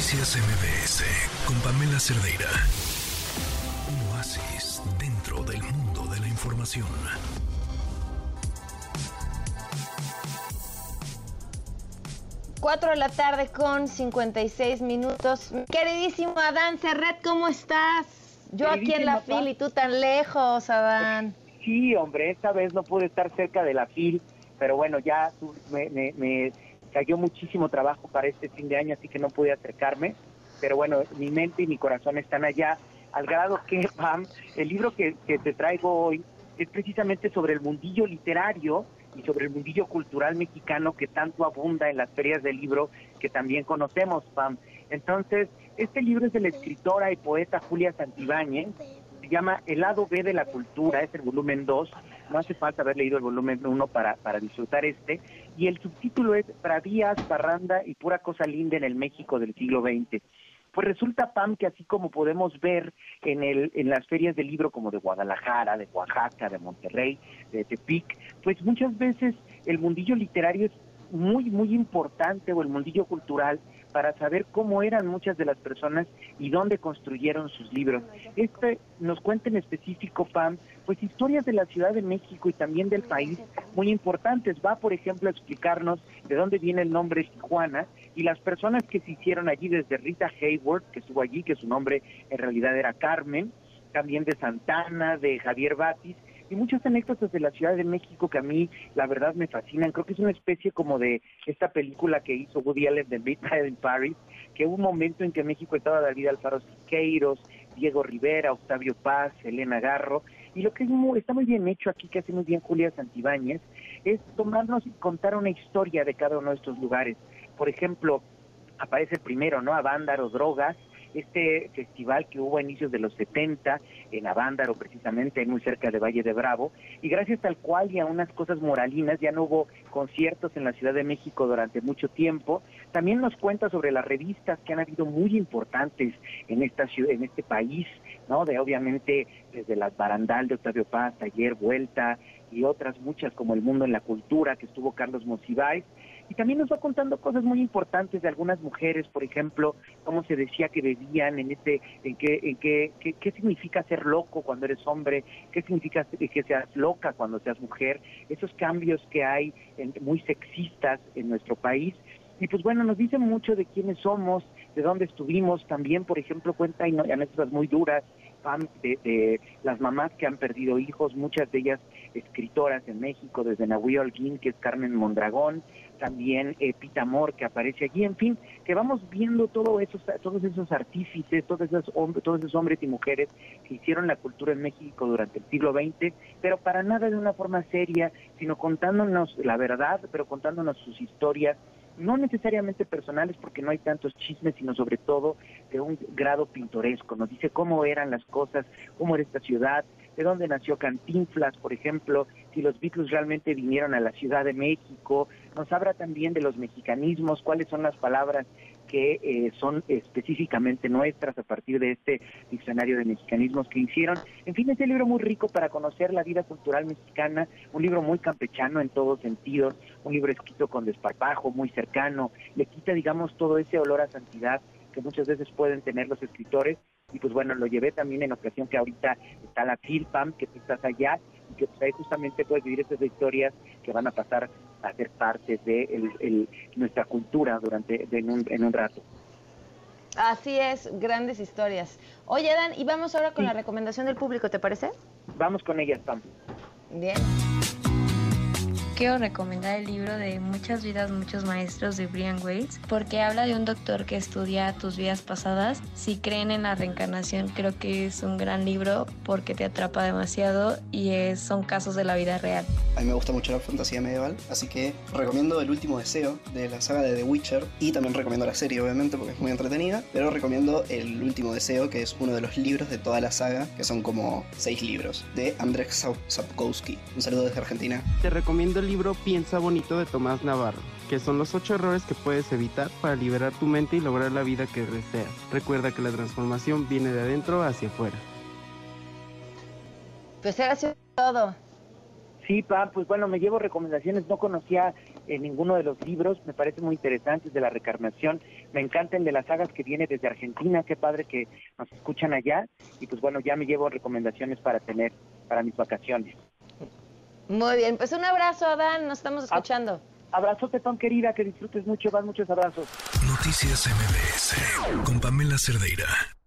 Noticias MBS con Pamela Cerdeira. Un oasis dentro del mundo de la información. Cuatro de la tarde con 56 minutos. Queridísimo Adán Serret, ¿cómo estás? Yo aquí en la fil y tú tan lejos, Adán. Sí, hombre, esta vez no pude estar cerca de la fil, pero bueno, ya me, me, me cayó muchísimo trabajo para este fin de año, así que no pude acercarme. Pero bueno, mi mente y mi corazón están allá, al grado que, Pam, el libro que, que te traigo hoy es precisamente sobre el mundillo literario y sobre el mundillo cultural mexicano que tanto abunda en las ferias del libro que también conocemos, Pam. Entonces, este libro es de la escritora y poeta Julia Santibáñez, llama El lado B de la cultura, es el volumen 2, no hace falta haber leído el volumen 1 para, para disfrutar este, y el subtítulo es Bravías, Parranda y pura cosa linda en el México del siglo XX. Pues resulta, Pam, que así como podemos ver en, el, en las ferias del libro como de Guadalajara, de Oaxaca, de Monterrey, de Tepic, pues muchas veces el mundillo literario es muy, muy importante o el mundillo cultural para saber cómo eran muchas de las personas y dónde construyeron sus libros. Este nos cuenta en específico, Pam, pues historias de la Ciudad de México y también del país muy importantes. Va, por ejemplo, a explicarnos de dónde viene el nombre Tijuana y las personas que se hicieron allí, desde Rita Hayward, que estuvo allí, que su nombre en realidad era Carmen, también de Santana, de Javier Batis, y muchas anécdotas de la Ciudad de México que a mí la verdad me fascinan. Creo que es una especie como de esta película que hizo Woody Allen de Midnight in Paris, que hubo un momento en que México estaba David Alfaro Siqueiros, Diego Rivera, Octavio Paz, Elena Garro, y lo que es muy, está muy bien hecho aquí, que hace muy bien Julia Santibáñez, es tomarnos y contar una historia de cada uno de estos lugares. Por ejemplo, aparece primero, ¿no? Avándaro, Drogas, este festival que hubo a inicios de los 70 en Avándaro, precisamente muy cerca de Valle de Bravo, y gracias al cual y a unas cosas moralinas ya no hubo conciertos en la Ciudad de México durante mucho tiempo. También nos cuenta sobre las revistas que han habido muy importantes en esta ciudad, en este país, ¿no? De obviamente desde las Barandal de Octavio Paz, Taller, Vuelta y otras muchas como El Mundo en la Cultura, que estuvo Carlos Monsiváis, y también nos va contando cosas muy importantes de algunas mujeres, por ejemplo, cómo se decía que bebían, en este, en qué, en qué, qué, qué significa ser loco cuando eres hombre, qué significa que seas loca cuando seas mujer, esos cambios que hay en, muy sexistas en nuestro país. Y pues bueno, nos dice mucho de quiénes somos, de dónde estuvimos, también, por ejemplo, cuenta anécdotas muy duras de, de, las mamás que han perdido hijos, muchas de ellas escritoras en México, desde Nahui Holguín, que es Carmen Mondragón, también eh, Pita Amor, que aparece allí, en fin, que vamos viendo todo esos, todos esos artífices, todos esos, hombres, todos esos hombres y mujeres que hicieron la cultura en México durante el siglo XX, pero para nada de una forma seria, sino contándonos la verdad, pero contándonos sus historias, no necesariamente personales porque no hay tantos chismes, sino sobre todo de un grado pintoresco. Nos dice cómo eran las cosas, cómo era esta ciudad, de dónde nació Cantinflas, por ejemplo, si los Beatles realmente vinieron a la Ciudad de México. Nos habla también de los mexicanismos, cuáles son las palabras que eh, son específicamente nuestras a partir de este diccionario de mexicanismos que hicieron. En fin, es un libro muy rico para conocer la vida cultural mexicana, un libro muy campechano en todos sentidos, un libro escrito con desparpajo, muy cercano, le quita, digamos, todo ese olor a santidad que muchas veces pueden tener los escritores. Y pues bueno, lo llevé también en ocasión que ahorita está la FILPAM, que tú estás allá, que pues ahí justamente puedes vivir estas historias que van a pasar a ser parte de el, nuestra cultura durante en, un, en un rato. Así es, grandes historias. Oye, Dan, y vamos ahora con sí. la recomendación del público, ¿te parece? Vamos con ella, Pam. Bien quiero recomendar el libro de Muchas vidas, muchos maestros de Brian Weiss, porque habla de un doctor que estudia tus vidas pasadas. Si creen en la reencarnación, creo que es un gran libro porque te atrapa demasiado y son casos de la vida real. A mí me gusta mucho la fantasía medieval, así que recomiendo El último deseo de la saga de The Witcher y también recomiendo la serie, obviamente, porque es muy entretenida, pero recomiendo El último deseo, que es uno de los libros de toda la saga, que son como seis libros, de Andrzej Sapkowski. Un saludo desde Argentina. Te recomiendo el libro Piensa Bonito de Tomás Navarro, que son los ocho errores que puedes evitar para liberar tu mente y lograr la vida que deseas. Recuerda que la transformación viene de adentro hacia afuera. Pues era así todo. Sí, pa, pues bueno, me llevo recomendaciones, no conocía en ninguno de los libros, me parece muy interesante de la recarnación, me encanta el de las sagas que viene desde Argentina, qué padre que nos escuchan allá, y pues bueno, ya me llevo recomendaciones para tener para mis vacaciones. Muy bien, pues un abrazo, Adán, nos estamos escuchando. Abrazote, Tom, querida, que disfrutes mucho, van muchos abrazos. Noticias MBS con Pamela Cerdeira.